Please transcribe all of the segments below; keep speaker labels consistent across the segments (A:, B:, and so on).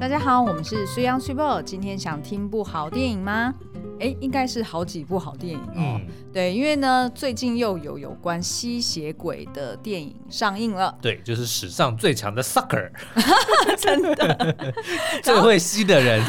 A: 大家好，我们是水央水报。今天想听部好电影吗？哎，应该是好几部好电影哦。嗯、对，因为呢，最近又有有关吸血鬼的电影上映了。
B: 对，就是史上最强的 sucker，
A: 真的
B: 最会吸的人。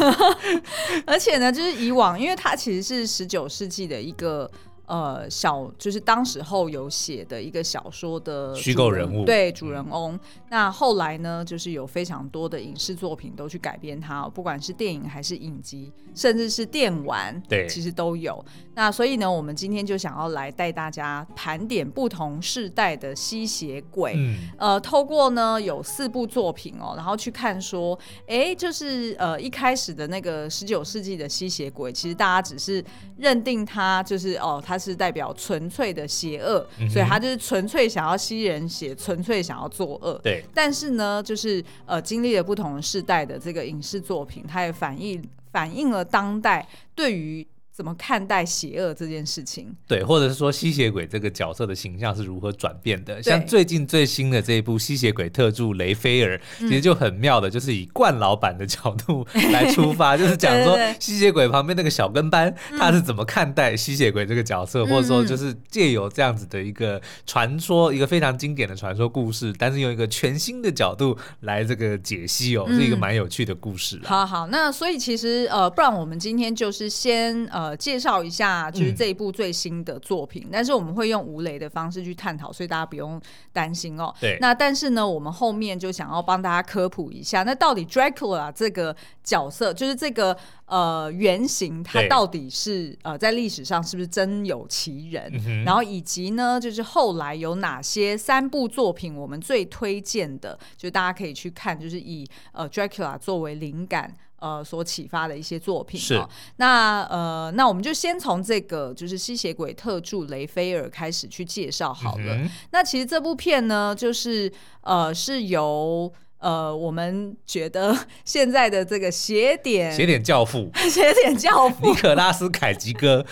A: 而且呢，就是以往，因为它其实是十九世纪的一个。呃，小就是当时候有写的一个小说的
B: 虚构人物，
A: 对主人翁。嗯、那后来呢，就是有非常多的影视作品都去改编它，不管是电影还是影集，甚至是电玩，
B: 对，
A: 其实都有。那所以呢，我们今天就想要来带大家盘点不同世代的吸血鬼。嗯、呃，透过呢有四部作品哦，然后去看说，哎，就是呃一开始的那个十九世纪的吸血鬼，其实大家只是认定他就是哦他。它是代表纯粹的邪恶，嗯、所以他就是纯粹想要吸人血，纯粹想要作恶。
B: 对，
A: 但是呢，就是呃，经历了不同的世代的这个影视作品，它也反映反映了当代对于。怎么看待邪恶这件事情？
B: 对，或者是说吸血鬼这个角色的形象是如何转变的？像最近最新的这一部《吸血鬼特助雷菲尔》，其实就很妙的，就是以冠老板的角度 来出发，就是讲说吸血鬼旁边那个小跟班他是怎么看待吸血鬼这个角色，嗯、或者说就是借由这样子的一个传说，一个非常经典的传说故事，但是用一个全新的角度来这个解析哦，嗯、是一个蛮有趣的故事。
A: 好好，那所以其实呃，不然我们今天就是先呃。呃，介绍一下就是这一部最新的作品，嗯、但是我们会用吴雷的方式去探讨，所以大家不用担心哦。
B: 对。
A: 那但是呢，我们后面就想要帮大家科普一下，那到底 Dracula 这个角色，就是这个呃原型，它到底是呃在历史上是不是真有其人？嗯、然后以及呢，就是后来有哪些三部作品我们最推荐的，就大家可以去看，就是以呃 Dracula 作为灵感。呃，所启发的一些作品是、哦、那呃，那我们就先从这个就是吸血鬼特助雷菲尔开始去介绍好了。嗯、那其实这部片呢，就是呃，是由。呃，我们觉得 现在的这个邪典
B: 邪典教父，
A: 邪典教父
B: 尼可拉斯凯吉哥，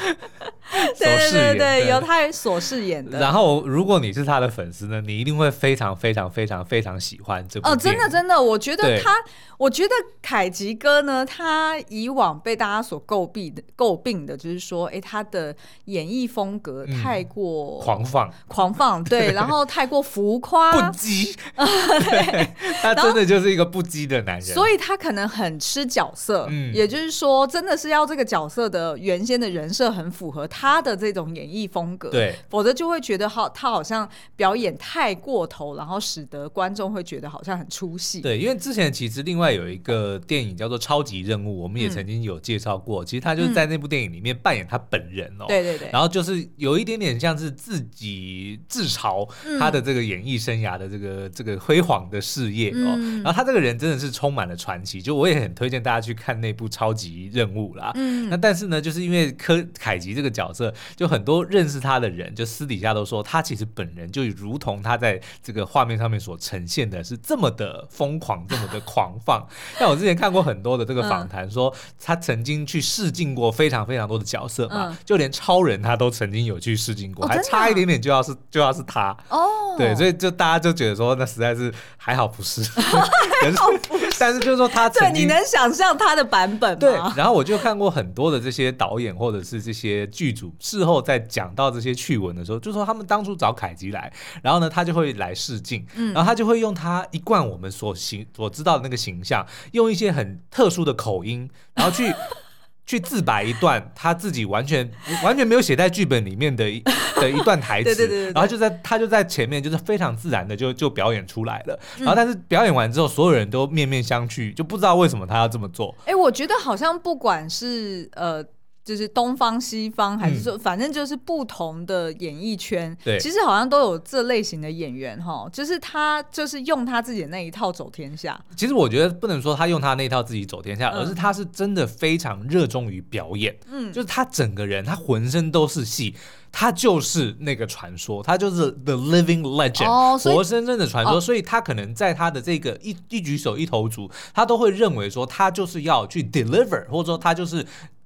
A: 对 对对，由他所饰演的。
B: 然后，如果你是他的粉丝呢，你一定会非常非常非常非常喜欢这部。哦，
A: 真的真的，我觉得他，我觉得凯吉哥呢，他以往被大家所诟病的诟病的就是说，哎，他的演绎风格太过、
B: 嗯、狂放，
A: 狂放，对，然后太过浮夸，
B: 不羁，对，他。真的就是一个不羁的男人，
A: 所以他可能很吃角色，嗯，也就是说，真的是要这个角色的原先的人设很符合他的这种演绎风格，
B: 对，
A: 否则就会觉得好，他好像表演太过头，然后使得观众会觉得好像很出戏。
B: 对，因为之前其实另外有一个电影叫做《超级任务》，我们也曾经有介绍过，嗯、其实他就是在那部电影里面扮演他本人哦，
A: 对对对，
B: 然后就是有一点点像是自己自嘲他的这个演艺生涯的这个、嗯、这个辉煌的事业哦。嗯、然后他这个人真的是充满了传奇，就我也很推荐大家去看那部超级任务啦。嗯，那但是呢，就是因为柯凯吉这个角色，就很多认识他的人，就私底下都说他其实本人就如同他在这个画面上面所呈现的是这么的疯狂，这么的狂放。像我之前看过很多的这个访谈，说他曾经去试镜过非常非常多的角色嘛，就连超人他都曾经有去试镜过，还差一点点就要是就要是他哦。对，所以就大家就觉得说，那实在是还好不是。但是就是说他
A: 对，你能想象他的版本吗？
B: 对，然后我就看过很多的这些导演或者是这些剧组事后在讲到这些趣闻的时候，就说他们当初找凯吉来，然后呢，他就会来试镜，然后他就会用他一贯我们所形所知道的那个形象，用一些很特殊的口音，然后去。去自白一段他自己完全完全没有写在剧本里面的一 的一段台词，对对对对，然后就在他就在前面就是非常自然的就就表演出来了，然后但是表演完之后，所有人都面面相觑，就不知道为什么他要这么做。
A: 哎、欸，我觉得好像不管是呃。就是东方西方，还是说，反正就是不同的演艺圈，
B: 对，
A: 其实好像都有这类型的演员哈，就是他就是用他自己的那一套走天下。
B: 其实我觉得不能说他用他那一套自己走天下，而是他是真的非常热衷于表演，嗯，就是他整个人他浑身都是戏，他就是那个传说，他就是 the living legend，哦，活生生的传说，所以他可能在他的这个一一举手一投足，他都会认为说他就是要去 deliver，或者说他就是。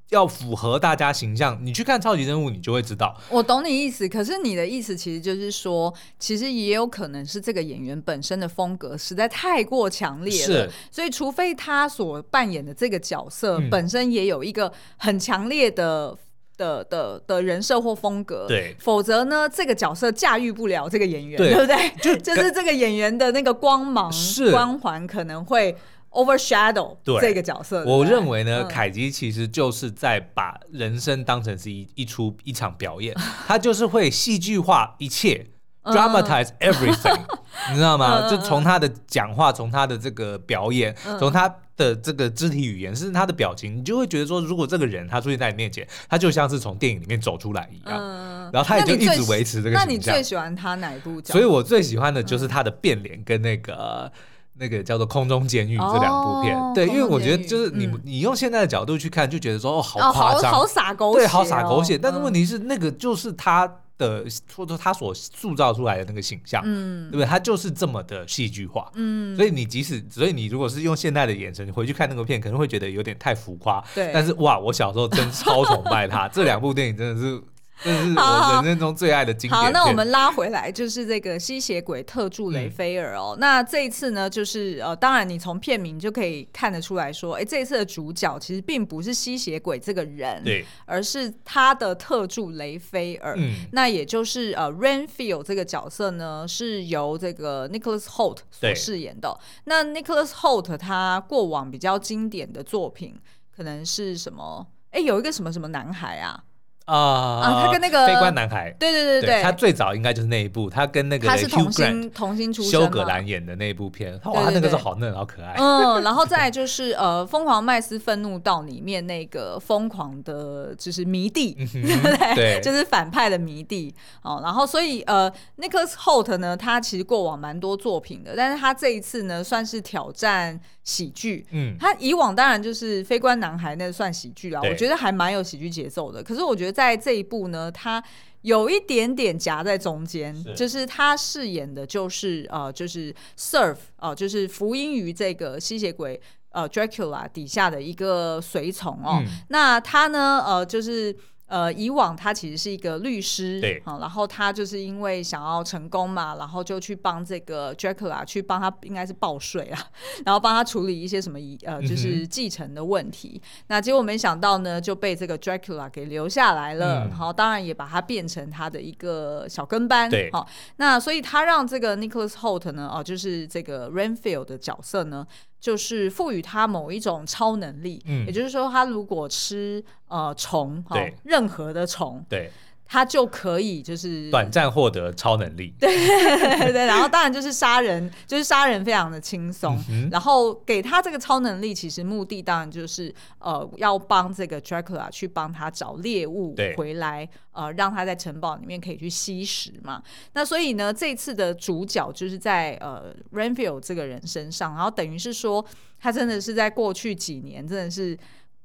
B: 要符合大家形象，你去看超级任务，你就会知道。
A: 我懂你意思，可是你的意思其实就是说，其实也有可能是这个演员本身的风格实在太过强烈了，
B: 是
A: 所以除非他所扮演的这个角色本身也有一个很强烈的、嗯、的的的人设或风格，
B: 对，
A: 否则呢，这个角色驾驭不了这个演员，
B: 对，
A: 对不对？
B: 就
A: 就是这个演员的那个光芒、光环可能会。Overshadow 对这个角色，
B: 我认为呢，
A: 嗯、
B: 凯吉其实就是在把人生当成是一一出一场表演，他就是会戏剧化一切、嗯、，dramatize everything，你知道吗？嗯、就从他的讲话，从他的这个表演，从、嗯、他的这个肢体语言，甚至他的表情，你就会觉得说，如果这个人他出现在你面前，他就像是从电影里面走出来一样。嗯、然后他也就一直维持这个形象。
A: 那你最喜欢他哪一部？
B: 所以我最喜欢的就是他的变脸跟那个。那个叫做《空中监狱》这两部片，对，因为我觉得就是你你用现在的角度去看，就觉得说哦，好夸张，
A: 好洒狗血，
B: 对，好洒狗血。但是问题是，那个就是他的或者说他所塑造出来的那个形象，嗯，对不对？他就是这么的戏剧化，嗯。所以你即使，所以你如果是用现在的眼神回去看那个片，可能会觉得有点太浮夸，对。但是哇，我小时候真超崇拜他，这两部电影真的是。这是我人生中最爱的经典。
A: 好，那我们拉回来，就是这个吸血鬼特助雷菲尔哦。嗯、那这一次呢，就是呃，当然你从片名就可以看得出来说，哎，这一次的主角其实并不是吸血鬼这个人，对，而是他的特助雷菲尔。嗯，那也就是呃，Renfield 这个角色呢，是由这个 Nicholas Hoult 所饰演的。那 Nicholas Hoult 他过往比较经典的作品可能是什么？哎，有一个什么什么男孩啊？
B: 啊
A: 啊！他跟那个
B: 非官男孩，
A: 对对对对，
B: 他最早应该就是那一部，他跟那个
A: 他是童星童星出身，
B: 休葛兰演的那一部片，哇，他那个是好嫩好可爱。
A: 嗯，然后再来就是呃，《疯狂麦斯愤怒到》里面那个疯狂的，就是迷弟，对不对？对，就是反派的迷弟。哦，然后所以呃，Nicholas Hoult 呢，他其实过往蛮多作品的，但是他这一次呢，算是挑战喜剧。嗯，他以往当然就是非官男孩，那算喜剧啊，我觉得还蛮有喜剧节奏的。可是我觉得。在这一部呢，他有一点点夹在中间，是就是他饰演的就是呃，就是 serve 哦、呃，就是服膺于这个吸血鬼呃 Dracula 底下的一个随从哦。嗯、那他呢，呃，就是。呃，以往他其实是一个律师，
B: 对，
A: 啊，然后他就是因为想要成功嘛，然后就去帮这个 Dracula 去帮他，应该是报税啊，然后帮他处理一些什么呃，就是继承的问题。嗯、那结果没想到呢，就被这个 Dracula 给留下来了，嗯、然后当然也把他变成他的一个小跟班，
B: 对，
A: 好，那所以他让这个 Nicholas Hoult 呢，哦、呃，就是这个 Renfield 的角色呢。就是赋予他某一种超能力，嗯，也就是说，他如果吃呃虫，哈，任何的虫，
B: 对。
A: 他就可以就是
B: 短暂获得超能力，
A: 对对对，然后当然就是杀人，就是杀人非常的轻松。嗯、然后给他这个超能力，其实目的当然就是呃要帮这个 Dracula 去帮他找猎物回来，对呃让他在城堡里面可以去吸食嘛。那所以呢，这次的主角就是在呃 Renfield 这个人身上，然后等于是说他真的是在过去几年真的是。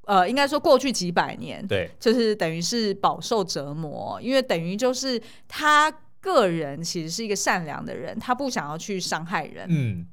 A: 呃，应该说过去几百年，
B: 对，
A: 就是等于是饱受折磨，因为等于就是他个人其实是一个善良的人，他不想要去伤害人，嗯，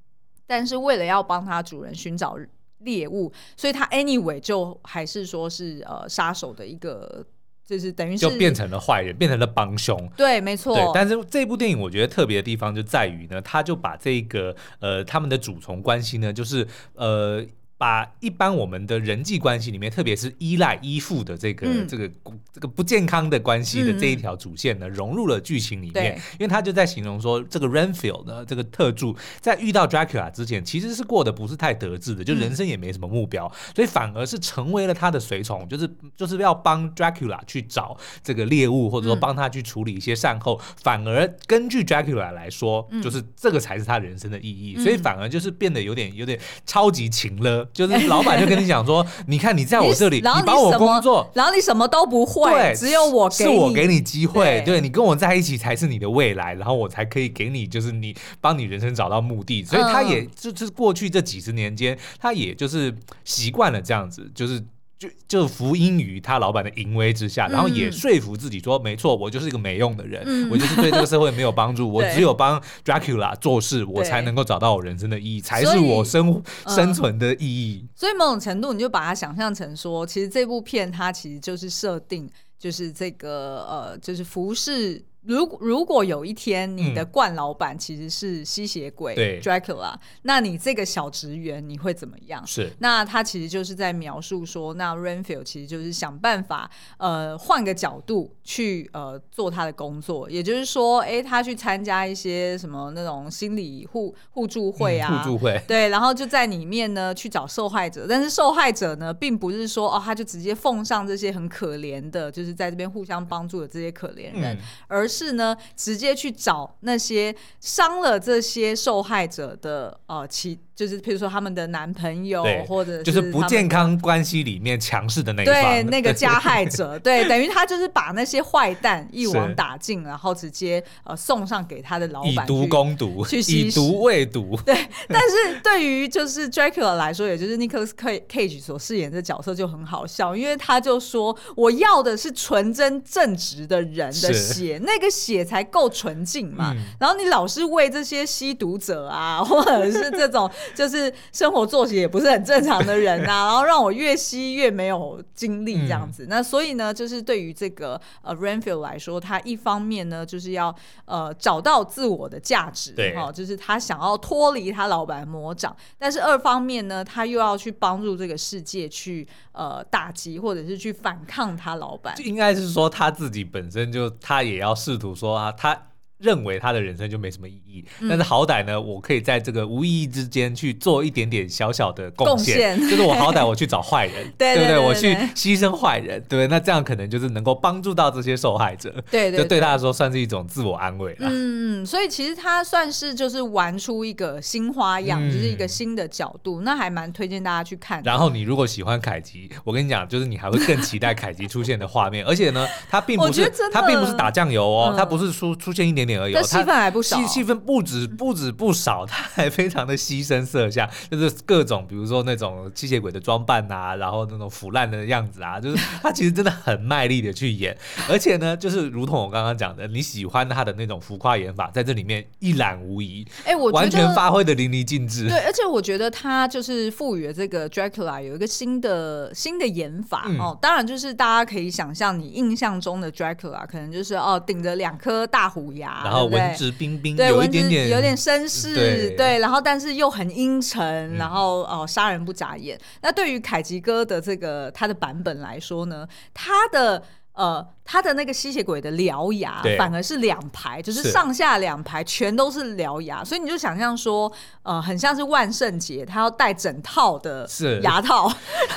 A: 但是为了要帮他主人寻找猎物，所以他 anyway 就还是说是呃杀手的一个，就是等于是
B: 就变成了坏人，变成了帮凶，
A: 对，没错。
B: 对，但是这部电影我觉得特别的地方就在于呢，他就把这个呃他们的主从关系呢，就是呃。把一般我们的人际关系里面，特别是依赖依附的这个、嗯、这个这个不健康的关系的这一条主线呢，嗯、融入了剧情里面。因为他就在形容说，这个 Renfield 呢，这个特助在遇到 Dracula 之前，其实是过得不是太得志的，就人生也没什么目标，嗯、所以反而是成为了他的随从，就是就是要帮 Dracula 去找这个猎物，或者说帮他去处理一些善后。嗯、反而根据 Dracula 来说，嗯、就是这个才是他人生的意义，嗯、所以反而就是变得有点有点超级情勒。就是老板就跟你讲说，你看你在我这里，你帮我工作，
A: 然后你什么都不会，对，只有我给你，
B: 是我给你机会，对，你跟我在一起才是你的未来，然后我才可以给你，就是你帮你人生找到目的。所以他也就是过去这几十年间，他也就是习惯了这样子，就是。就就服膺于他老板的淫威之下，然后也说服自己说，没错，我就是一个没用的人，嗯、我就是对这个社会没有帮助，我 只有帮 Dracula 做事，我才能够找到我人生的意义，才是我生生存的意义。
A: 所以某种程度，你就把它想象成说，其实这部片它其实就是设定，就是这个呃，就是服饰。如果如果有一天你的冠老板其实是吸血鬼 Dracula，嗯，那你这个小职员你会怎么样？
B: 是，
A: 那他其实就是在描述说，那 Renfield 其实就是想办法呃换个角度去呃做他的工作，也就是说，哎、欸，他去参加一些什么那种心理互互助会啊，
B: 互助会，
A: 对，然后就在里面呢去找受害者，但是受害者呢并不是说哦，他就直接奉上这些很可怜的，就是在这边互相帮助的这些可怜人，嗯、而是呢，直接去找那些伤了这些受害者的呃其。就是譬如说他们的男朋友，或者是
B: 就是不健康关系里面强势的那一方，
A: 对那个加害者，对，等于他就是把那些坏蛋一网打尽，然后直接呃送上给他的老板，
B: 以毒攻毒，去以毒喂毒。
A: 对，但是对于就是 Dracula 来说，也就是 Nicolas Cage 所饰演的角色就很好笑，因为他就说我要的是纯真正直的人的血，那个血才够纯净嘛。嗯、然后你老是为这些吸毒者啊，或者是这种。就是生活作息也不是很正常的人啊，然后让我越吸越没有精力这样子。嗯、那所以呢，就是对于这个呃 Renfield 来说，他一方面呢就是要呃找到自我的价值，对哈，就是他想要脱离他老板魔掌，但是二方面呢，他又要去帮助这个世界去呃打击或者是去反抗他老板。
B: 就应该是说他自己本身就他也要试图说啊他。认为他的人生就没什么意义，嗯、但是好歹呢，我可以在这个无意义之间去做一点点小小的贡献，贡献就是我好歹我去找坏人，对，对不对？我去牺牲坏人，对不对？那这样可能就是能够帮助到这些受害者，对，对，对，就对他来说算是一种自我安慰了。
A: 嗯，所以其实他算是就是玩出一个新花样，嗯、就是一个新的角度，那还蛮推荐大家去看。
B: 然后你如果喜欢凯吉，我跟你讲，就是你还会更期待凯吉出现的画面，而且呢，他并不是 他并不是打酱油哦，他、嗯、不是出出现一点。
A: 但戏份还不少，戏
B: 戏份不止不止不少，他还非常的牺牲色相，就是各种比如说那种吸血鬼的装扮啊，然后那种腐烂的样子啊，就是他其实真的很卖力的去演，而且呢，就是如同我刚刚讲的，你喜欢他的那种浮夸演法，在这里面一览无遗，哎，我完全发挥的淋漓尽致。
A: 对，而且我觉得他就是赋予了这个 Dracula 有一个新的新的演法、嗯、哦，当然就是大家可以想象，你印象中的 Dracula 可能就是哦顶着两颗大虎牙，
B: 然后。文质彬彬，
A: 对，
B: 有一点点
A: 有点绅士，对，对，然后但是又很阴沉，然后哦，杀人不眨眼。那对于凯吉哥的这个他的版本来说呢，他的呃。他的那个吸血鬼的獠牙反而是两排，就是上下两排全都是獠牙，所以你就想象说，呃，很像是万圣节，他要戴整套的牙套。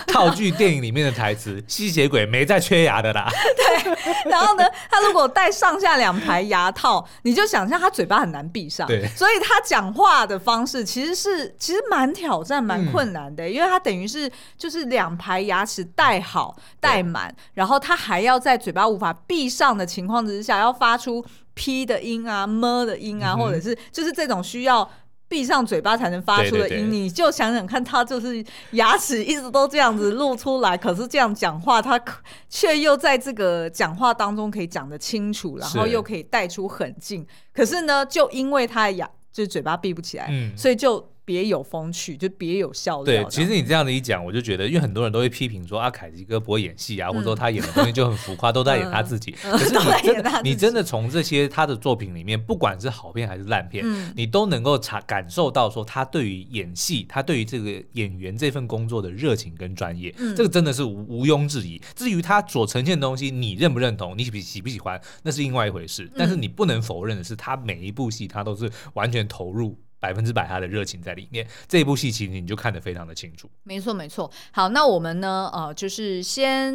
B: 套剧电影里面的台词：吸血鬼没在缺牙的啦。
A: 对，然后呢，他如果戴上下两排牙套，你就想象他嘴巴很难闭上，对，所以他讲话的方式其实是其实蛮挑战、蛮困难的，嗯、因为他等于是就是两排牙齿戴好戴满，然后他还要在嘴巴无法闭上的情况之下，要发出 p 的音啊、么的音啊，嗯、或者是就是这种需要闭上嘴巴才能发出的音，对对对，你就想想看，他就是牙齿一直都这样子露出来，可是这样讲话，他却又在这个讲话当中可以讲得清楚，然后又可以带出狠劲。是可是呢，就因为他的牙就是嘴巴闭不起来，嗯、所以就。别有风趣，就别有笑料。
B: 对，其实你这样的一讲，我就觉得，因为很多人都会批评说，阿凯吉哥不会演戏啊，嗯、或者说他演的东西就很浮夸，都在演他自己。嗯、可是你 真的，你真的从这些他的作品里面，不管是好片还是烂片，嗯、你都能够察感受到说，他对于演戏，他对于这个演员这份工作的热情跟专业，嗯、这个真的是无毋庸置疑。至于他所呈现的东西，你认不认同，你喜喜不喜欢，那是另外一回事。但是你不能否认的是，他每一部戏他都是完全投入。百分之百他的热情在里面，这一部戏其实你就看得非常的清楚。
A: 没错没错。好，那我们呢？呃，就是先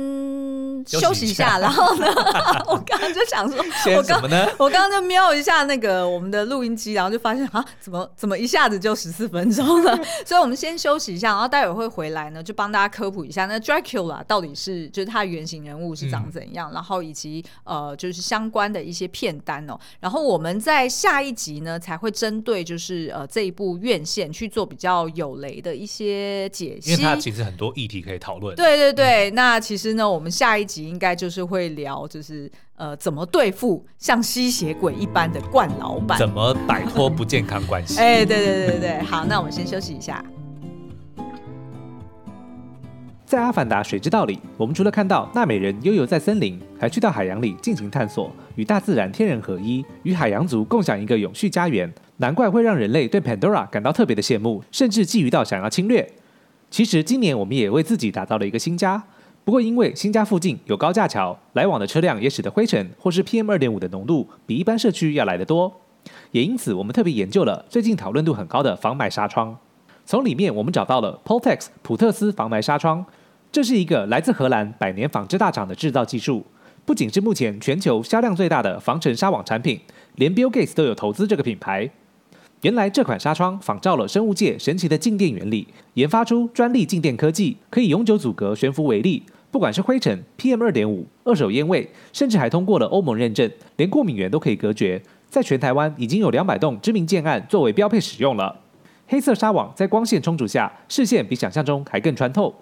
A: 休息一下，然后呢，我刚刚就想说，我刚我刚刚就瞄一下那个我们的录音机，然后就发现啊，怎么怎么一下子就十四分钟了？所以我们先休息一下，然后待会儿会回来呢，就帮大家科普一下那 Dracula 到底是就是他的原型人物是长怎样，嗯、然后以及呃就是相关的一些片单哦。然后我们在下一集呢才会针对就是。呃这一部院线去做比较有雷的一些解析，
C: 因为它其实很多议题可以讨论。
A: 对对对，嗯、那其实呢，我们下一集应该就是会聊，就是呃怎么对付像吸血鬼一般的冠老板，
C: 怎么摆脱不健康关系。
A: 哎，对对对对，好，那我们先休息一下。
B: 在《阿凡达：水之道》里，我们除了看到纳美人悠游在森林，还去到海洋里进行探索，与大自然天人合一，与海洋族共享一个永续家园。难怪会让人类对 Pandora 感到特别的羡慕，甚至觊觎到想要侵略。其实今年我们也为自己打造了一个新家，不过因为新家附近有高架桥，来往的车辆也使得灰尘或是 PM 二点五的浓度比一般社区要来得多。也因此，我们特别研究了最近讨论度很高的防霾纱窗。从里面我们找到了 Poltex 普特斯防霾纱窗。这是一个来自荷兰百年纺织大厂的制造技术，不仅是目前全球销量最大的防尘纱网产品，连 Bill Gates 都有投资这个品牌。原来这款纱窗仿照了生物界神奇的静电原理，研发出专利静电科技，可以永久阻隔悬浮微粒，不管是灰尘、PM 二点五、二手烟味，甚至还通过了欧盟认证，连过敏源都可以隔绝。在全台湾已经有两百栋知名建案作为标配使用了。黑色纱网在光线充足下，视线比想象中还更穿透。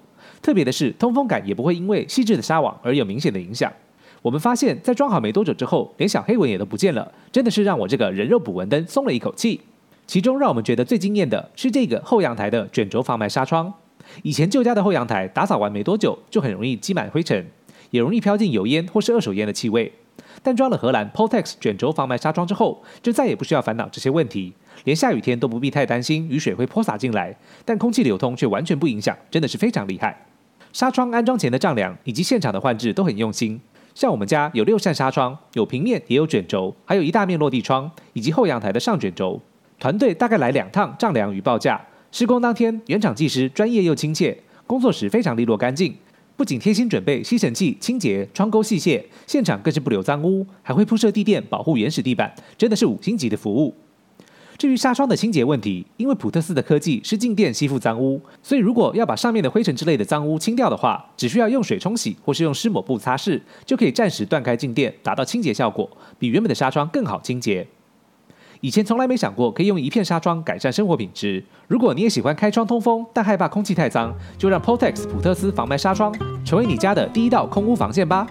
B: 特别的是，通风感也不会因为细致的纱网而有明显的影响。我们发现，在装好没多久之后，连小黑蚊也都不见了，真的是让我这个人肉捕蚊灯松了一口气。其中让我们觉得最惊艳的是这个后阳台的卷轴防霾纱窗。以前旧家的后阳台打扫完没多久，就很容易积满灰尘，也容易飘进油烟或是二手烟的气味。但装了荷兰 Poltex 卷轴防霾纱窗之后，就再也不需要烦恼这些问题，连下雨天都不必太担心雨水会泼洒进来，但空气流通却完全不影响，真的是非常厉害。纱窗安装前的丈量以及现场的换置都很用心，像我们家有六扇纱窗，有平面也有卷轴，还有一大面落地窗，以及后阳台的上卷轴。团队大概来两趟丈量与报价。施工当天，原厂技师专业又亲切，工作时非常利落干净，不仅贴心准备吸尘器清洁窗沟细屑，现场更是不留脏污，还会铺设地垫保护原始地板，真的是五星级的服务。至于纱窗的清洁问题，因为普特斯的科技是静电吸附脏污，所以如果要把上面的灰尘之类的脏污清掉的话，只需要用水冲洗或是用湿抹布擦拭，就可以暂时断开静电，达到清洁效果，比原本的纱窗更好清洁。以前从来没想过可以用一片纱窗改善生活品质。如果你也喜欢开窗通风，但害怕空气太脏，就让 Potex 普特斯防霾纱窗成为你家的第一道空污防线吧。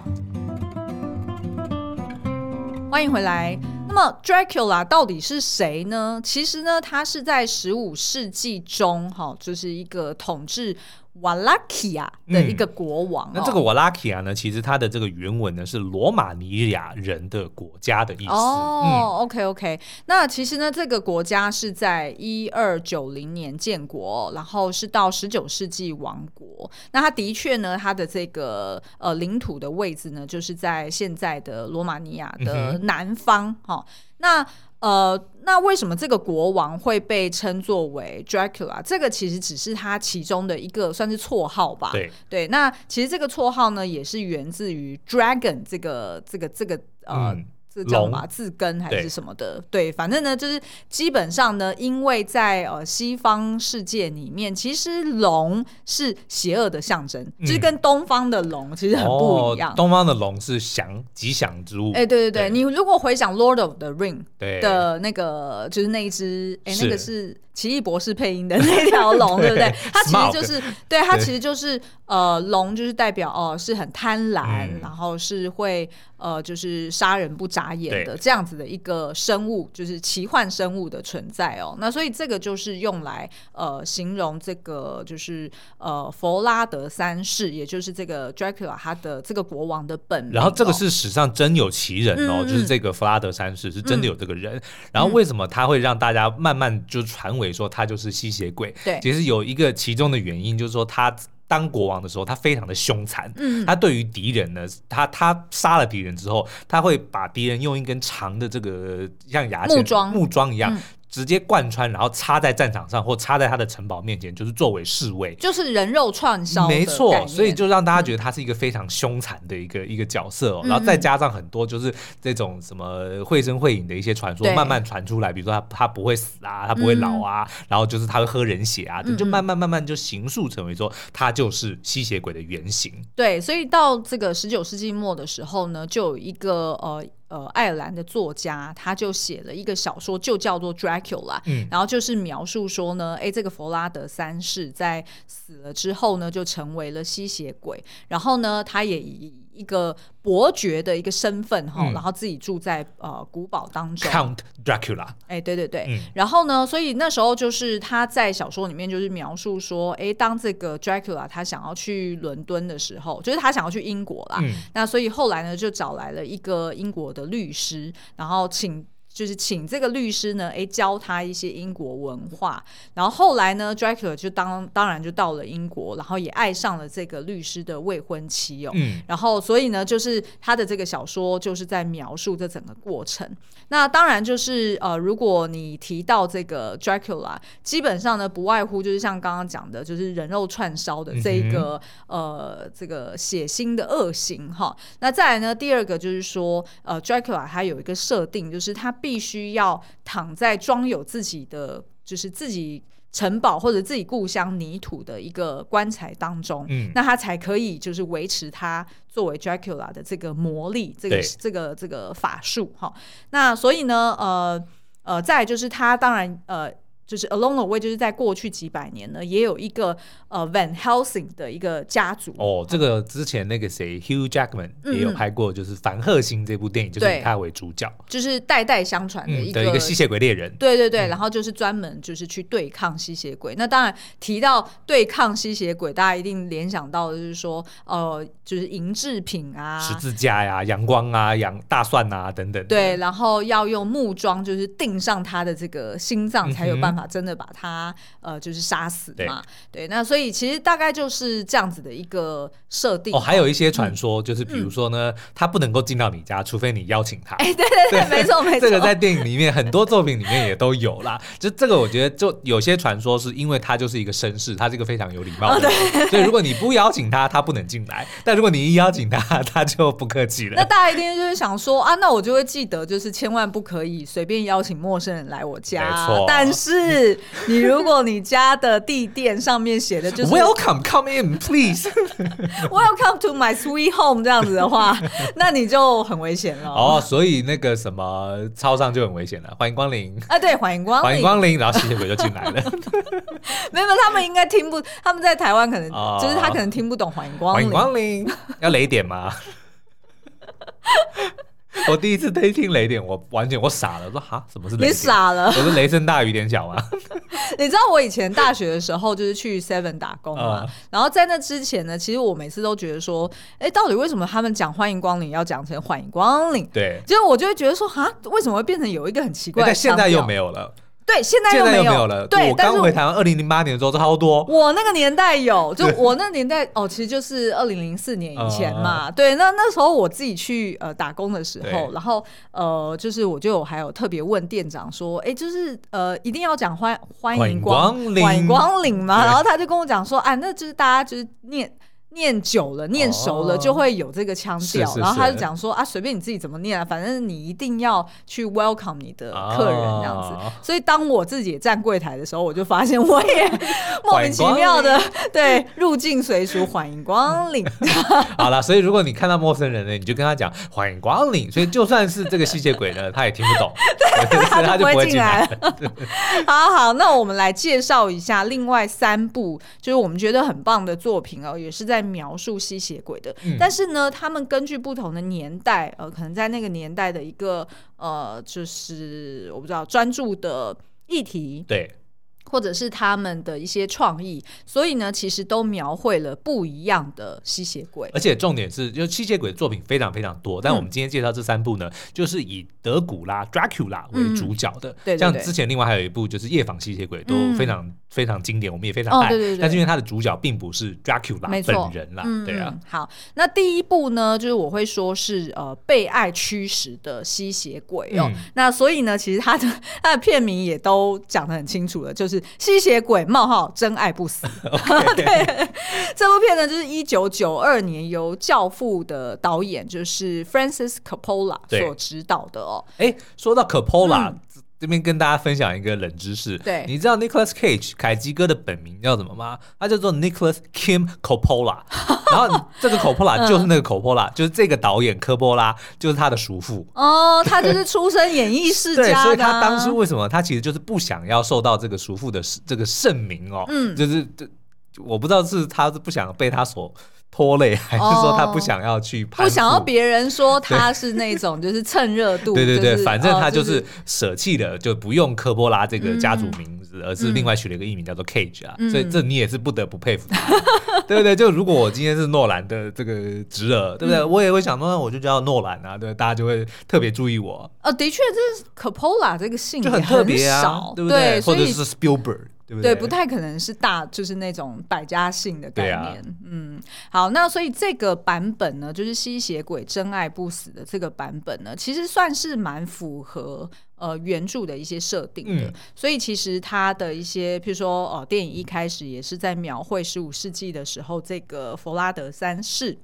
A: 欢迎回来。那么 Dracula 到底是谁呢？其实呢，他是在十五世纪中，哈，就是一个统治。瓦拉基亚的一个国王，哦
C: 嗯，那这个瓦拉基亚呢，其实它的这个原文呢是罗马尼亚人的国家的意思。
A: 哦，嗯，OK OK。那其实呢，这个国家是在一二九零年建国，然后是到十九世纪亡国。那它的确呢，它的这个呃领土的位置呢，就是在现在的罗马尼亚的南方。哈，嗯哼，那。呃，那为什么这个国王会被称作为 Dracula？这个其实只是他其中的一个算是绰号吧。
C: 对
A: 对，那其实这个绰号呢，也是源自于 dragon 这个这个这个呃。嗯这叫什么字根还是什么的？对，对，反正呢，就是基本上呢，因为在呃西方世界里面，其实龙是邪恶的象征，嗯、就是跟东方的龙其实很不一样。
C: 哦、东方的龙是祥吉祥之物。
A: 哎，对对对，对你如果回想《Lord of the Ring》的那个，就是那一只，哎，那个是。奇异博士配音的那条龙，对不对？它其实就是，对，它其实就是，呃，龙就是代表哦，是很贪婪，然后是会呃，就是杀人不眨眼的这样子的一个生物，就是奇幻生物的存在哦。那所以这个就是用来呃形容这个就是呃弗拉德三世，也就是这个 Dracula 他的这个国王的本名。
C: 然后这个是史上真有其人哦，就是这个弗拉德三世是真的有这个人。然后为什么他会让大家慢慢就传为？说他就是吸血鬼，
A: 对，
C: 其实有一个其中的原因，就是说他当国王的时候，他非常的凶残，嗯，他对于敌人呢，他他杀了敌人之后，他会把敌人用一根长的这个像牙签木桩。木桩一样。嗯直接贯穿，然后插在战场上，或插在他的城堡面前，就是作为侍卫，就是
A: 人肉串烧。
C: 没错，所以就让大家觉得他是一个非常凶残的一个、嗯、一个角色、哦。然后再加上很多就是这种什么绘声绘影的一些传说慢慢传出来，比如说他他不会死啊，他不会老啊，嗯、然后就是他会喝人血啊，就慢慢慢慢就形塑成为说他就是吸血鬼的原型。
A: 对，所以到这个十九世纪末的时候呢，就有一个呃。呃爱尔兰的作家，他就写了一个小说，就叫做《Dracula》，嗯，然后就是描述说呢，哎，这个弗拉德三世在死了之后呢，就成为了吸血鬼，然后呢，他也以一个伯爵的一个身份哈，嗯、然后自己住在呃古堡当中
B: ，Count Dracula。
A: 哎，对对对，嗯、然后呢，所以那时候就是他在小说里面就是描述说，哎，当这个 Dracula 他想要去伦敦的时候，就是他想要去英国啦，嗯、那所以后来呢就找来了一个英国的律师，然后请。就是请这个律师呢，诶，教他一些英国文化。然后后来呢，Dracula 就当当然就到了英国，然后也爱上了这个律师的未婚妻哦。嗯。然后所以呢，就是他的这个小说就是在描述这整个过程。那当然就是呃，如果你提到这个 Dracula，基本上呢不外乎就是像刚刚讲的，就是人肉串烧的这一个、嗯、呃这个血腥的恶行哈。那再来呢，第二个就是说呃，Dracula 他有一个设定，就是他。必须要躺在装有自己的，就是自己城堡或者自己故乡泥土的一个棺材当中，嗯，那他才可以就是维持他作为 Dracula 的这个魔力，这个对这个这个法术哈。那所以呢，呃呃，再就是他当然呃。就是 Along the Way，就是在过去几百年呢，也有一个呃 Van Helsing 的一个家族。
B: 哦，这个之前那个谁 Hugh Jackman 也有拍过，就是《凡赫辛》这部电影，就是以他为主角，
A: 就是代代相传的一
B: 个、一个吸血鬼猎人。
A: 对对对，然后就是专门就是去对抗吸血鬼。嗯、那当然提到对抗吸血鬼，大家一定联想到的就是说，呃，就是银制品啊，
B: 十字架呀、啊、阳光啊、阳大蒜啊等等。
A: 对，然后要用木桩就是钉上他的这个心脏，才有办法。真的把他呃，就是杀死嘛？对，对，那所以其实大概就是这样子的一个设定。
B: 哦，还有一些传说，就是比如说呢，嗯、他不能够进到你家，除非你邀请他。
A: 哎，对对对，对 没错没错。
B: 这个在电影里面很多作品里面也都有啦。就这个，我觉得就有些传说是因为他就是一个绅士，他是一个非常有礼貌的人，哦、对，所以如果你不邀请他，他不能进来；但如果你一邀请他，他就不客气了。
A: 那大家一定就是想说啊，那我就会记得，就是千万不可以随便邀请陌生人来我家。没错，但是。你如果你家的地垫上面写的就是
B: Welcome, come in, please.
A: Welcome to my sweet home 这样子的话，那你就很危险了。
B: 哦，所以那个什么超商就很危险了。欢迎光临
A: 啊，对，欢迎光临，
B: 欢迎光临，然后吸血鬼就进来了。
A: 没有，他们应该听不，他们在台湾可能、哦、就是他可能听不懂欢迎光临。欢迎
B: 光临，要雷点吗？我第一次听听雷点，我完全我傻了，我说哈，什么是雷点？
A: 你傻了？
B: 我是雷声大雨点小吗？
A: 你知道我以前大学的时候就是去 Seven 打工嘛，嗯、然后在那之前呢，其实我每次都觉得说，哎，到底为什么他们讲欢迎光临要讲成欢迎光临？
B: 对，
A: 就我就会觉得说，哈，为什么会变成有一个很奇怪的？
B: 但现在又没有了。
A: 对，现在又没有，了。对，
B: 我刚回台湾，二零零八年的时候超多。
A: 我那个年代有，就我那个年代哦，其实就是二零零四年以前嘛。对，那那时候我自己去呃打工的时候，然后呃，就是我就还有特别问店长说，哎，就是呃，一定要讲欢欢迎光临，欢迎光临嘛。然后他就跟我讲说，哎，那就是大家就是念。念久了，念熟了，就会有这个腔调。然后他就讲说啊，随便你自己怎么念啊，反正你一定要去 welcome 你的客人这样子。所以当我自己也站柜台的时候，我就发现我也 莫名其妙的对入境随俗，欢迎光临。
B: 好了，所以如果你看到陌生人呢，你就跟他讲欢迎光临。所以就算是这个吸血鬼呢，他也听不懂，他就不会进来。
A: 好好，那我们来介绍一下另外三部，就是我们觉得很棒的作品哦，也是在。描述吸血鬼的，嗯、但是呢，他们根据不同的年代，呃，可能在那个年代的一个呃，就是我不知道专注的议题，
B: 对。
A: 或者是他们的一些创意，所以呢，其实都描绘了不一样的吸血鬼。
B: 而且重点是，就吸血鬼的作品非常非常多。但我们今天介绍这三部呢，嗯、就是以德古拉 （Dracula） 为主角的。对、嗯，像之前另外还有一部就是《夜访吸血鬼》，都非常、嗯、非常经典，我们也非常爱。哦、对对对，但是因为它的主角并不是 Dracula 本人啦，嗯、对啊。
A: 好，那第一部呢，就是我会说是呃被爱驱使的吸血鬼哦。嗯、那所以呢，其实它的 它的片名也都讲的很清楚了，就是。吸血鬼冒号真爱不死。对，这部片呢，就是一九九二年由《教父》的导演就是 Francis Coppola 所执导的哦。
B: 哎，说到 Coppola，、嗯、这边跟大家分享一个冷知识。
A: 对，
B: 你知道 Nicholas Cage 凯基哥的本名叫什么吗？他叫做 Nicholas Kim Coppola。然后这个 Coppola 就是那个 Coppola，、嗯、就是这个导演科波拉，就是他的叔父。
A: 哦，他就是出身演艺世家的、啊。
B: 对，所以他当时为什么他其实就是不想要受到这个叔父的这个盛名哦？嗯，就是这我不知道是他是不想被他所。拖累，还是说他不想要去拍、哦？
A: 不想要别人说他是那种就是蹭热度。
B: 对 对对，
A: 就是、
B: 反正他就是舍弃了，就不用科波拉这个家族名字，嗯、而是另外取了一个艺名叫做 Cage 啊。嗯、所以这你也是不得不佩服他，嗯、对不对？就如果我今天是诺兰的这个侄儿，对不对？嗯、我也会想说，我就叫诺兰啊，对，大家就会特别注意我。
A: 呃，的确，这是 Coppola 这个姓
B: 就很特别啊，对不对？或者是 Spielberg。对不对？
A: 对，不太可能是大，就是那种百家姓的概念。
B: 啊、
A: 嗯，好，那所以这个版本呢，就是吸血鬼真爱不死的这个版本呢，其实算是蛮符合呃原著的一些设定的。嗯、所以其实它的一些，譬如说呃，电影一开始也是在描绘十五世纪的时候，这个弗拉德三世。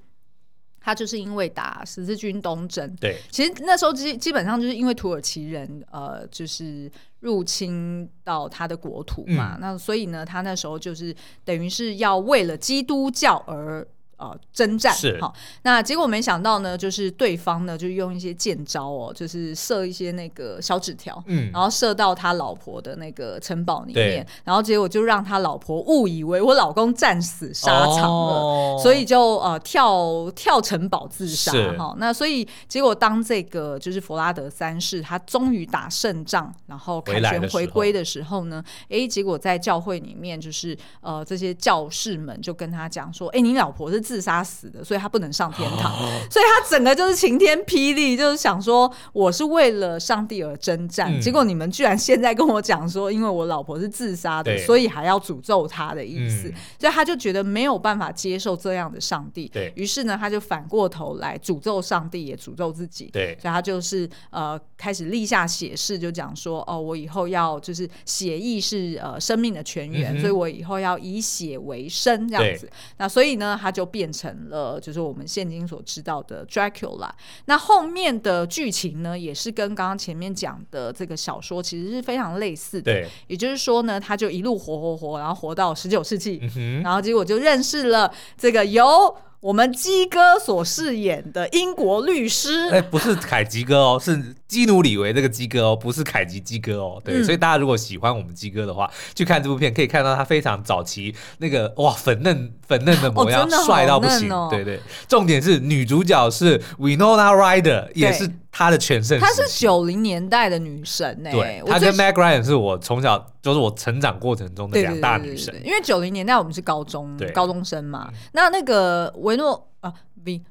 A: 他就是因为打十字军东征，
B: 对，
A: 其实那时候基基本上就是因为土耳其人呃，就是入侵到他的国土嘛，嗯、那所以呢，他那时候就是等于是要为了基督教而。呃，征战
B: 是
A: 好，那结果没想到呢，就是对方呢，就用一些剑招哦，就是射一些那个小纸条，嗯，然后射到他老婆的那个城堡里面，然后结果就让他老婆误以为我老公战死沙场了，哦、所以就呃跳跳城堡自杀哈、哦。那所以结果当这个就是弗拉德三世他终于打胜仗，然后凯旋回归的时候呢，哎，结果在教会里面就是呃这些教士们就跟他讲说，哎，你老婆是。自杀死的，所以他不能上天堂，哦、所以他整个就是晴天霹雳，就是想说我是为了上帝而征战，嗯、结果你们居然现在跟我讲说，因为我老婆是自杀的，所以还要诅咒他的意思，嗯、所以他就觉得没有办法接受这样的上帝，对于是呢，他就反过头来诅咒上帝，也诅咒自己，对，所以他就是呃开始立下血誓，就讲说哦，我以后要就是血意是呃生命的泉源，嗯、所以我以后要以血为生这样子，那所以呢，他就变。变成了就是我们现今所知道的 Dracula。那后面的剧情呢，也是跟刚刚前面讲的这个小说其实是非常类似的。对，也就是说呢，他就一路活活活，然后活到十九世纪，嗯、然后结果就认识了这个由。我们基哥所饰演的英国律师，
B: 哎，不是凯吉哥哦，是基努里维这个基哥哦，不是凯吉基哥哦。对，嗯、所以大家如果喜欢我们基哥的话，去看这部片可以看到他非常早期那个哇粉嫩粉嫩的模样，帅、哦、到不行。哦、对对，重点是女主角是 Winona Ryder，也是。她的全盛，
A: 她是九零年代的女神呢、欸。
B: 对，她跟 Meg Ryan 是我从小就是我成长过程中的两大女神。
A: 因为九零年代我们是高中高中生嘛。那那个维诺啊，V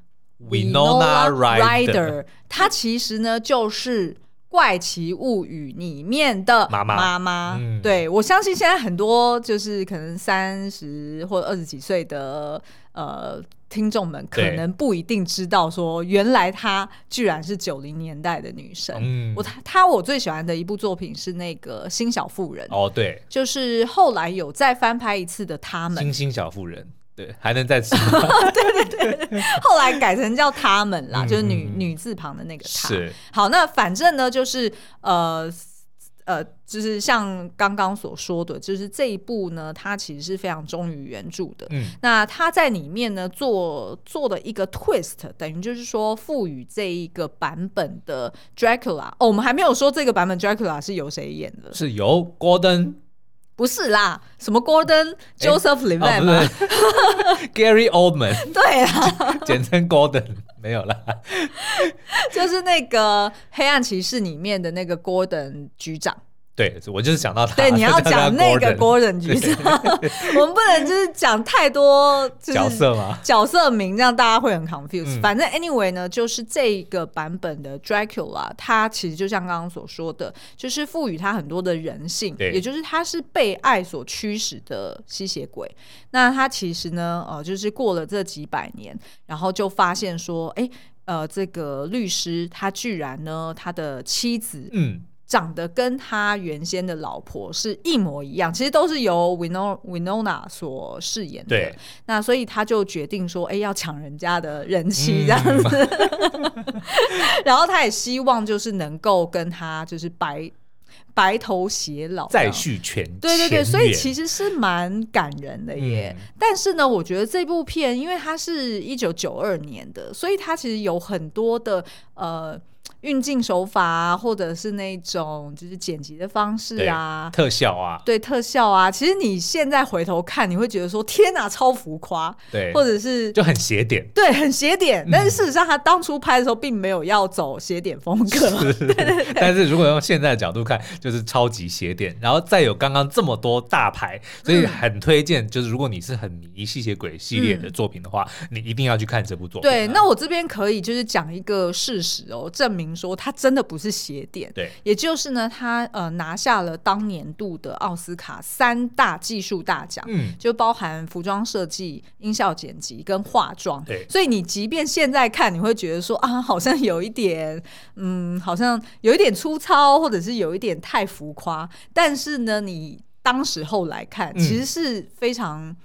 B: Winona Ryder，
A: 她其实呢就是《怪奇物语》里面的妈妈。妈妈，嗯、对，我相信现在很多就是可能三十或者二十几岁的呃。听众们可能不一定知道，说原来她居然是九零年代的女神。嗯，我她她我最喜欢的一部作品是那个《新小妇人》。
B: 哦，对，
A: 就是后来有再翻拍一次的他们。
B: 新新小妇人，对，还能再吃。
A: 对对对，后来改成叫他们啦，就是女女字旁的那个她。是。好，那反正呢，就是呃。呃，就是像刚刚所说的，就是这一部呢，它其实是非常忠于原著的。嗯，那它在里面呢做做的一个 twist，等于就是说赋予这一个版本的 Dracula。哦，我们还没有说这个版本 Dracula 是由谁演的？
B: 是由 Gordon？
A: 不是啦，什么 Gordon Joseph Levitt 吗
B: ？Gary Oldman？
A: 对啊，
B: 简称 Gordon，没有了，
A: 就是那个黑暗骑士里面的那个 Gordon 局长。
B: 对，我就是想到他。
A: 对，你要 讲那个 Gordon 局长，我们不能就是讲太多
B: 角色嘛，
A: 角色名，这样大家会很 confused。反正 anyway 呢，就是这个版本的 Dracula，它其实就像刚刚所说的，就是赋予他很多的人性，也就是他是被爱所驱使的吸血鬼。那他其实呢，呃，就是过了这几百年，然后就发现说，哎，呃，这个律师他居然呢，他的妻子，嗯。长得跟他原先的老婆是一模一样，其实都是由 Winona Winona 所饰演的。对，那所以他就决定说，哎、欸，要抢人家的人妻这样子。嗯、然后他也希望就是能够跟他就是白白头偕老，
B: 再续前
A: 对对对，所以其实是蛮感人的耶。嗯、但是呢，我觉得这部片因为它是一九九二年的，所以它其实有很多的呃。运镜手法啊，或者是那种就是剪辑的方式啊，
B: 特效啊，
A: 对特效啊，其实你现在回头看，你会觉得说天哪，超浮夸，
B: 对，
A: 或者是
B: 就很邪点，
A: 对，很邪点。但是事实上，他当初拍的时候并没有要走邪点风格，对对对。
B: 但是如果用现在的角度看，就是超级邪点。然后再有刚刚这么多大牌，所以很推荐，就是如果你是很迷吸血鬼系列的作品的话，你一定要去看这部作品。
A: 对，那我这边可以就是讲一个事实哦，证明。说他真的不是邪典，
B: 对，
A: 也就是呢，他呃拿下了当年度的奥斯卡三大技术大奖，嗯，就包含服装设计、音效剪辑跟化妆，
B: 对，
A: 所以你即便现在看，你会觉得说啊，好像有一点，嗯，好像有一点粗糙，或者是有一点太浮夸，但是呢，你当时候来看，其实是非常。嗯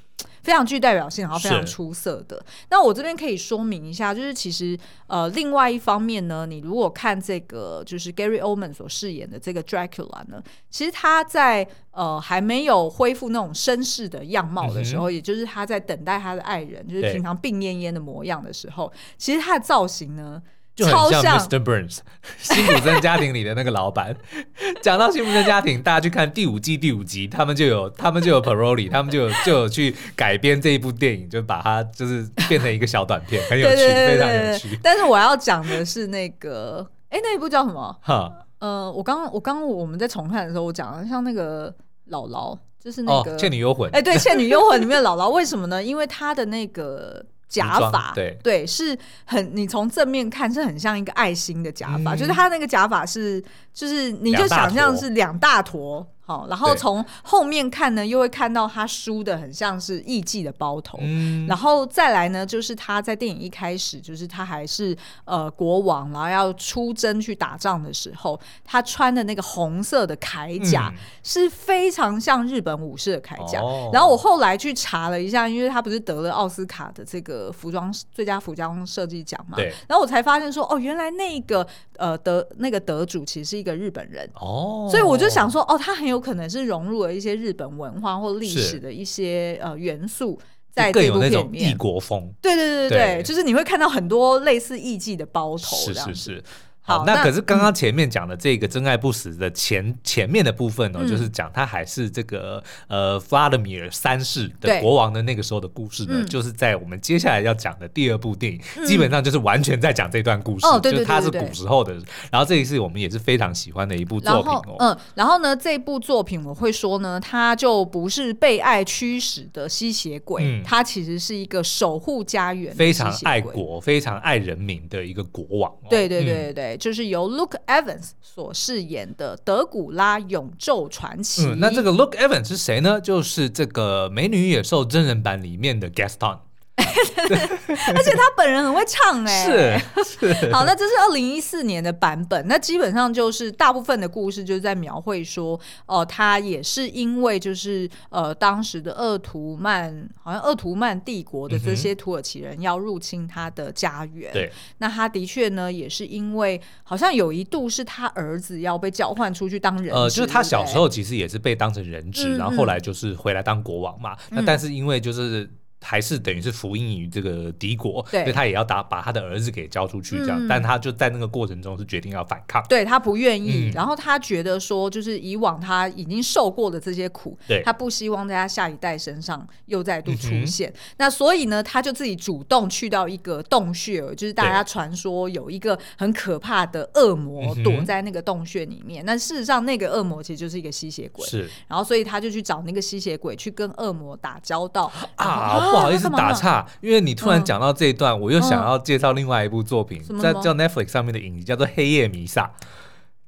A: 非常具代表性，然后非常出色的。那我这边可以说明一下，就是其实呃，另外一方面呢，你如果看这个就是 Gary Oldman 所饰演的这个 Dracula 呢，其实他在呃还没有恢复那种绅士的样貌的时候，嗯、也就是他在等待他的爱人，就是平常病恹恹的模样的时候，其实他的造型呢。
B: 就很像 Mr. Burns，辛普森家庭里的那个老板。讲到辛普森家庭，大家去看第五季第五集，他们就有他们就有 Paroli，他们就有就有去改编这一部电影，就把它就是变成一个小短片，很有趣，对对对对对，非常有趣。
A: 但是我要讲的是那个，哎、欸，那一部叫什么？哈，呃，我刚我刚我们在重看的时候，我讲了像那个姥姥，就是那个《
B: 倩女幽魂》。
A: 哎，对，《倩女幽魂》里面的姥姥，为什么呢？因为她的那个。假发
B: 对
A: 对，是很你从正面看是很像一个爱心的假发，嗯、就是他那个假发是就是你就想象是两大坨。好，然后从后面看呢，又会看到他梳的很像是艺妓的包头，嗯、然后再来呢，就是他在电影一开始，就是他还是呃国王，然后要出征去打仗的时候，他穿的那个红色的铠甲、嗯、是非常像日本武士的铠甲。哦、然后我后来去查了一下，因为他不是得了奥斯卡的这个服装最佳服装设计奖嘛，
B: 对。
A: 然后我才发现说，哦，原来那个呃得那个得主其实是一个日本人。哦，所以我就想说，哦，他很有。有可能是融入了一些日本文化或历史的一些呃元素，在这部片里面，
B: 异国风。
A: 对对对对对，就是你会看到很多类似艺妓的包头，是是是。
B: 好，那可是刚刚前面讲的这个真爱不死的前前面的部分呢，就是讲他还是这个呃弗拉德米尔三世的国王的那个时候的故事呢，就是在我们接下来要讲的第二部电影，基本上就是完全在讲这段故事，就是他是古时候的。然后这一次我们也是非常喜欢的一部作品哦。
A: 嗯，然后呢，这部作品我会说呢，他就不是被爱驱使的吸血鬼，他其实是一个守护家园、
B: 非常爱国、非常爱人民的一个国王。
A: 对对对对。就是由 Luke Evans 所饰演的德古拉永昼传奇。
B: 那这个 Luke Evans 是谁呢？就是这个《美女野兽》真人版里面的 Gaston。
A: 而且他本人很会唱哎，
B: 是是。
A: 好，那这是二零一四年的版本。那基本上就是大部分的故事就是在描绘说，哦、呃，他也是因为就是呃当时的鄂图曼，好像鄂图曼帝国的这些土耳其人要入侵他的家园。对、嗯，那他的确呢也是因为好像有一度是他儿子要被交换出去当人质，
B: 呃，就是他小时候其实也是被当成人质，嗯、然后后来就是回来当国王嘛。嗯、那但是因为就是。还是等于是服膺于这个敌国，对。所以他也要打把他的儿子给交出去，这样，嗯、但他就在那个过程中是决定要反抗，
A: 对他不愿意，嗯、然后他觉得说，就是以往他已经受过的这些苦，对。他不希望在他下一代身上又再度出现，嗯、那所以呢，他就自己主动去到一个洞穴，就是大家传说有一个很可怕的恶魔躲在那个洞穴里面，那、嗯、事实上那个恶魔其实就是一个吸血鬼，是，然后所以他就去找那个吸血鬼去跟恶魔打交道
B: 啊。不好意思打岔，因为你突然讲到这一段，嗯、我又想要介绍另外一部作品，在叫 Netflix 上面的影集，叫做《黑夜弥撒》，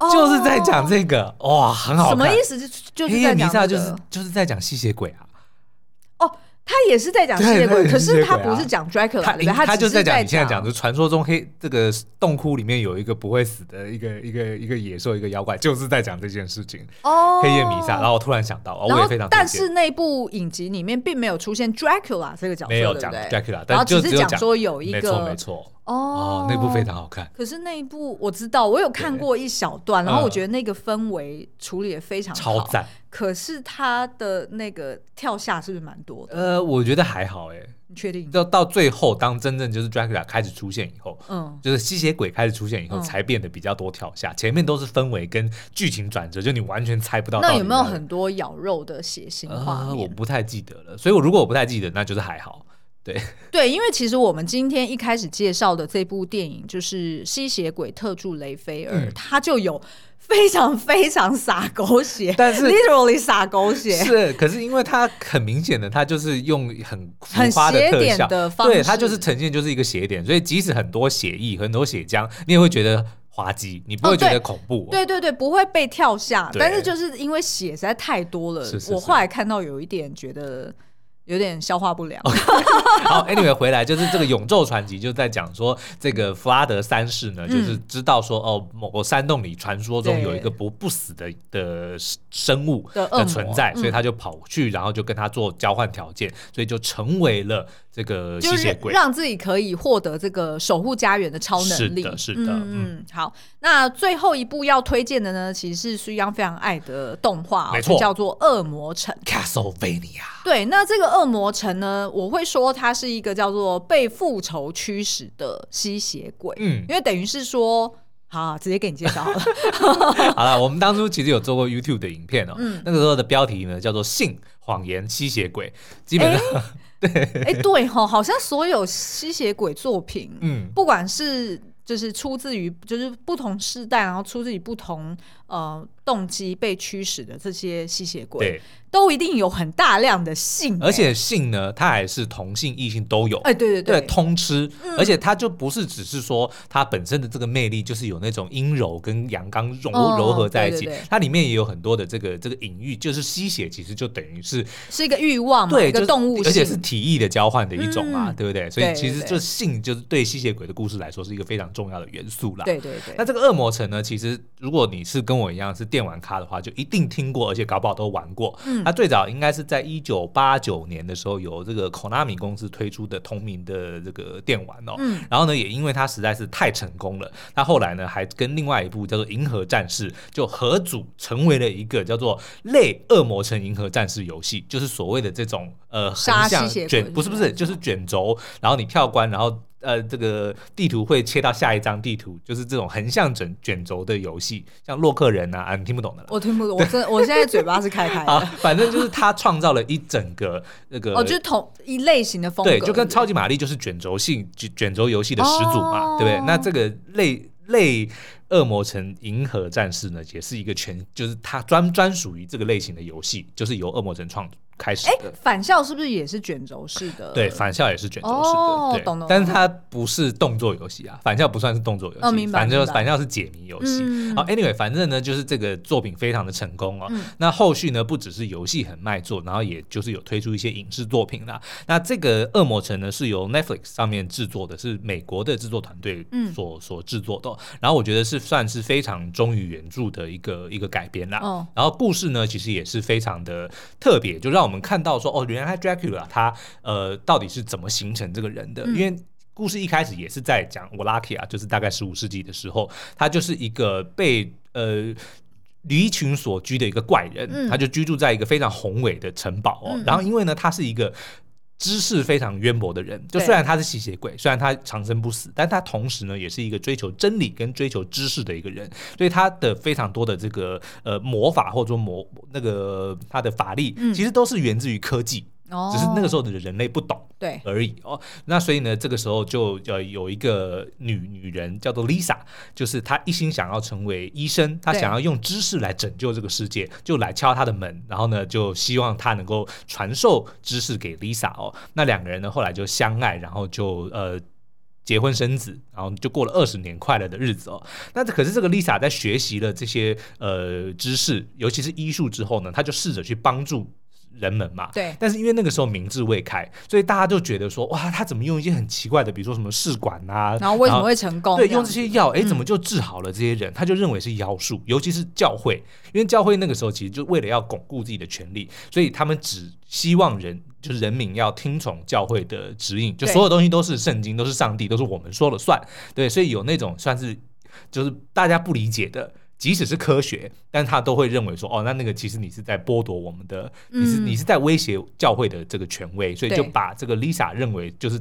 B: 哦、就是在讲这个，哇，很好看。
A: 什么意思？就是
B: 黑夜弥撒就是就是在讲吸血鬼啊。
A: 哦。他也是在讲吸血鬼，可是他不是讲 Dracula，他
B: 就是在讲你现在讲的传说中黑这个洞窟里面有一个不会死的一个一个一个野兽一个妖怪，就是在讲这件事情。哦，黑夜弥撒。然后我突然想到，我也非常。
A: 但是那部影集里面并没有出现 Dracula 这个角色，
B: 没有讲 Dracula，
A: 然后只是讲说有一个，
B: 没错没错。
A: 哦，
B: 那部非常好看。
A: 可是那一部我知道，我有看过一小段，然后我觉得那个氛围处理的非常好，
B: 超赞。
A: 可是他的那个跳下是不是蛮多的？
B: 呃，我觉得还好哎。
A: 你确定？
B: 到到最后，当真正就是 Dracula 开始出现以后，
A: 嗯，
B: 就是吸血鬼开始出现以后，才变得比较多跳下。前面都是氛围跟剧情转折，就你完全猜不到。
A: 那有没有很多咬肉的血腥画面？
B: 我不太记得了。所以，我如果我不太记得，那就是还好。对
A: 对，因为其实我们今天一开始介绍的这部电影就是《吸血鬼特助雷菲尔》，它就有。非常非常洒狗血，
B: 但是
A: literally 洒狗血。
B: 是，可是因为它很明显的，它就是用很浮夸的特效。
A: 的方式，
B: 对，它就是呈现就是一个斜点，所以即使很多血液、很多血浆，你也会觉得滑稽，你不会觉得恐怖、哦
A: 对。对对对，不会被跳下，但是就是因为血实在太多了，是是是。我后来看到有一点觉得。有点消化不良。
B: 好，Anyway，回来就是这个《永昼传奇》就在讲说，这个弗拉德三世呢，就是知道说，哦，某个山洞里传说中有一个不不死的的生物的存在，所以他就跑去，然后就跟他做交换条件，所以就成为了。这个吸血鬼。
A: 让自己可以获得这个守护家园的超能力，
B: 是的，是的，嗯，
A: 嗯，好，那最后一部要推荐的呢，其实是苏央非常爱的动画，
B: 没错，
A: 叫做《恶魔城》
B: （Castlevania）。
A: 对，那这个恶魔城呢，我会说它是一个叫做被复仇驱使的吸血鬼，嗯，因为等于是说，好，直接给你介绍好了。
B: 好了，我们当初其实有做过 YouTube 的影片哦，嗯，那个时候的标题呢叫做“性谎言吸血鬼”，基本上。欸 对，哎，
A: 对哈，好像所有吸血鬼作品，嗯，不管是就是出自于就是不同世代，然后出自于不同呃动机被驱使的这些吸血鬼，对。都一定有很大量的性，
B: 而且性呢，它还是同性异性都有。
A: 哎，对对对，
B: 对，通吃，而且它就不是只是说它本身的这个魅力，就是有那种阴柔跟阳刚融柔合在一起。它里面也有很多的这个这个隐喻，就是吸血其实就等于是
A: 是一个欲望嘛，对，一个动物，
B: 而且是体液的交换的一种嘛，对不对？所以其实就性就是对吸血鬼的故事来说是一个非常重要的元素啦。
A: 对对对。
B: 那这个恶魔城呢，其实如果你是跟我一样是电玩咖的话，就一定听过，而且搞不好都玩过。它最早应该是在一九八九年的时候，由这个 Konami 公司推出的同名的这个电玩哦，嗯，然后呢，也因为它实在是太成功了，它后来呢还跟另外一部叫做《银河战士》就合组成为了一个叫做类恶魔城银河战士游戏，就是所谓的这种呃横向卷，不是不是，就是卷轴，然后你跳关，然后。呃，这个地图会切到下一张地图，就是这种横向卷卷轴的游戏，像洛克人啊，啊，你听不懂的了。
A: 我听不懂，我真我现在嘴巴是开开的。
B: 啊，反正就是他创造了一整个那个，
A: 哦，就是同一类型的风格，
B: 对，就跟超级玛丽就是卷轴性卷卷轴游戏的始祖嘛，哦、对不对？那这个类类恶魔城银河战士呢，也是一个全，就是它专专属于这个类型的游戏，就是由恶魔城创开始的，
A: 返校是不是也是卷轴式的？
B: 对，返校也是卷轴式的，哦、对，懂懂。但是它不是动作游戏啊，返校不算是动作游戏，哦、明白。反正返校是解谜游戏。嗯、好，anyway，反正呢，就是这个作品非常的成功哦。嗯、那后续呢，不只是游戏很卖座，然后也就是有推出一些影视作品啦。那这个恶魔城呢，是由 Netflix 上面制作的，是美国的制作团队所、嗯、所制作的。然后我觉得是算是非常忠于原著的一个一个改编啦。哦、然后故事呢，其实也是非常的特别，就让。我们看到说哦，原来 Dracula 他呃到底是怎么形成这个人的？嗯、因为故事一开始也是在讲我 Lucky 啊就是大概十五世纪的时候，他就是一个被呃离群所居的一个怪人，嗯、他就居住在一个非常宏伟的城堡哦。嗯、然后因为呢，他是一个知识非常渊博的人，就虽然他是吸血鬼，虽然他长生不死，但他同时呢也是一个追求真理跟追求知识的一个人，所以他的非常多的这个呃魔法或者说魔那个他的法力，其实都是源自于科技。嗯只是那个时候的人类不懂，对而已哦。那所以呢，这个时候就呃有一个女女人叫做 Lisa，就是她一心想要成为医生，她想要用知识来拯救这个世界，就来敲她的门，然后呢就希望她能够传授知识给 Lisa 哦。那两个人呢后来就相爱，然后就呃结婚生子，然后就过了二十年快乐的日子哦。那可是这个 Lisa 在学习了这些呃知识，尤其是医术之后呢，她就试着去帮助。人们嘛。
A: 对。
B: 但是因为那个时候民智未开，所以大家就觉得说，哇，他怎么用一些很奇怪的，比如说什么试管啊，
A: 然后为什么会成功？
B: 对，用这些药，哎，怎么就治好了这些人？嗯、他就认为是妖术，尤其是教会，因为教会那个时候其实就为了要巩固自己的权利，所以他们只希望人就是人民要听从教会的指引，就所有东西都是圣经，都是上帝，都是我们说了算。对，所以有那种算是就是大家不理解的。即使是科学，但他都会认为说，哦，那那个其实你是在剥夺我们的，嗯、你是你是在威胁教会的这个权威，所以就把这个 Lisa 认为就是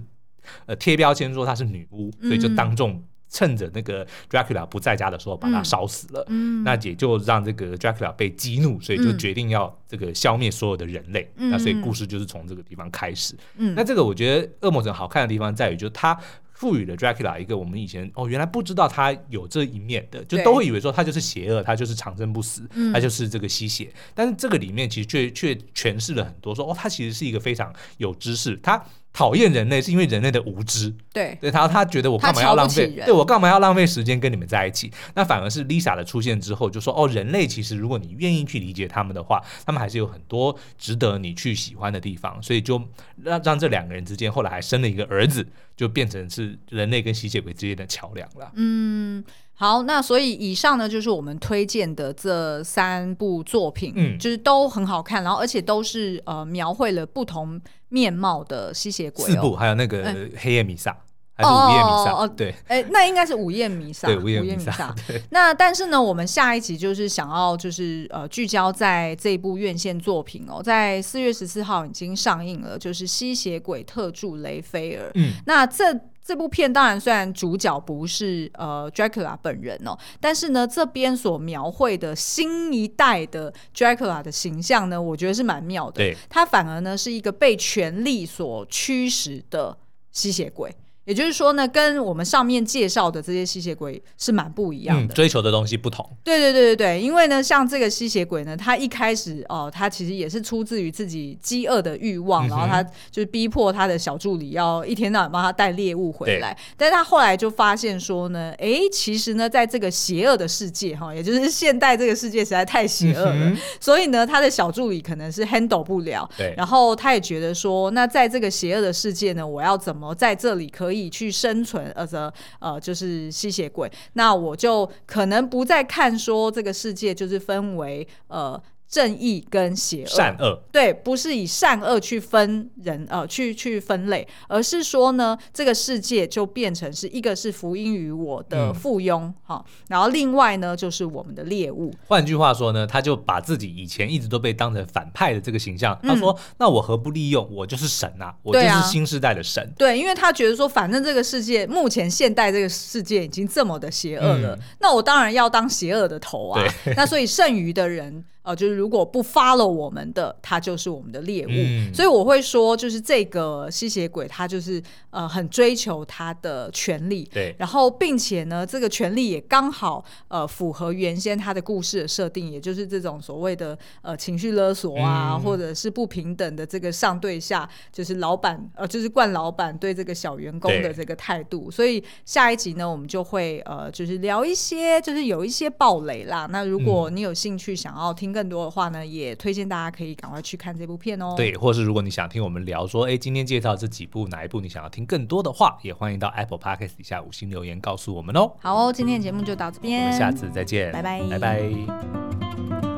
B: 呃贴标签说她是女巫，所以就当众趁着那个 Dracula 不在家的时候把她烧死了。嗯，那也就让这个 Dracula 被激怒，所以就决定要这个消灭所有的人类。嗯、那所以故事就是从这个地方开始。嗯，那这个我觉得恶魔城好看的地方在于，就是它。赋予了 Dracula 一个我们以前哦，原来不知道他有这一面的，就都会以为说他就是邪恶，他就是长生不死，他就是这个吸血。但是这个里面其实却却诠释了很多，说哦，他其实是一个非常有知识，他。讨厌人类是因为人类的无知，
A: 对，
B: 对他他觉得我干嘛要浪费，对我干嘛要浪费时间跟你们在一起？那反而是 Lisa 的出现之后，就说哦，人类其实如果你愿意去理解他们的话，他们还是有很多值得你去喜欢的地方，所以就让让这两个人之间后来还生了一个儿子，就变成是人类跟吸血鬼之间的桥梁了。
A: 嗯。好，那所以以上呢，就是我们推荐的这三部作品，嗯，就是都很好看，然后而且都是呃描绘了不同面貌的吸血鬼，哦。
B: 四部还有那个黑夜弥撒，欸、还是午夜弥撒？哦，对，
A: 哎，欸，那应该是午夜弥撒，
B: 对，午夜弥撒。
A: 那但是呢，我们下一集就是想要就是呃聚焦在这一部院线作品哦，在四月十四号已经上映了，就是吸血鬼特助雷菲尔。嗯，那这。这部片当然虽然主角不是呃 Dracula 本人哦，但是呢，这边所描绘的新一代的 Dracula 的形象呢，我觉得是蛮妙的。对，他反而呢是一个被权力所驱使的吸血鬼。也就是说呢，跟我们上面介绍的这些吸血鬼是蛮不一样的，嗯，
B: 追求的东西不同。
A: 对对对对对，因为呢，像这个吸血鬼呢，他一开始哦、呃，他其实也是出自于自己饥饿的欲望，嗯、然后他就是逼迫他的小助理要一天到晚帮他带猎物回来。对但是他后来就发现说呢，哎，其实呢，在这个邪恶的世界哈，也就是现代这个世界实在太邪恶了，嗯、所以呢，他的小助理可能是 handle 不了。对，然后他也觉得说，那在这个邪恶的世界呢，我要怎么在这里可以。去生存，呃，这呃，就是吸血鬼，那我就可能不再看说这个世界就是分为呃。正义跟邪恶，
B: 善恶
A: 对，不是以善恶去分人，呃，去去分类，而是说呢，这个世界就变成是一个是福音于我的附庸，哈、嗯，然后另外呢就是我们的猎物。
B: 换句话说呢，他就把自己以前一直都被当成反派的这个形象，他说：“嗯、那我何不利用？我就是神呐、啊，我就是新时代的神。
A: 对啊”对，因为他觉得说，反正这个世界目前现代这个世界已经这么的邪恶了，嗯、那我当然要当邪恶的头啊。那所以剩余的人。呃，就是如果不 follow 我们的，他就是我们的猎物。嗯、所以我会说，就是这个吸血鬼，他就是呃很追求他的权利。对。然后，并且呢，这个权利也刚好呃符合原先他的故事的设定，也就是这种所谓的呃情绪勒索啊，嗯、或者是不平等的这个上对下，就是老板呃就是惯老板对这个小员工的这个态度。所以下一集呢，我们就会呃就是聊一些，就是有一些暴雷啦。那如果你有兴趣想要听。更多的话呢，也推荐大家可以赶快去看这部片哦。
B: 对，或是如果你想听我们聊说，哎，今天介绍这几部哪一部你想要听更多的话，也欢迎到 Apple Podcast 底下五星留言告诉我们哦。
A: 好哦，今天的节目就到这边，
B: 我们下次再见，
A: 拜拜，
B: 拜拜。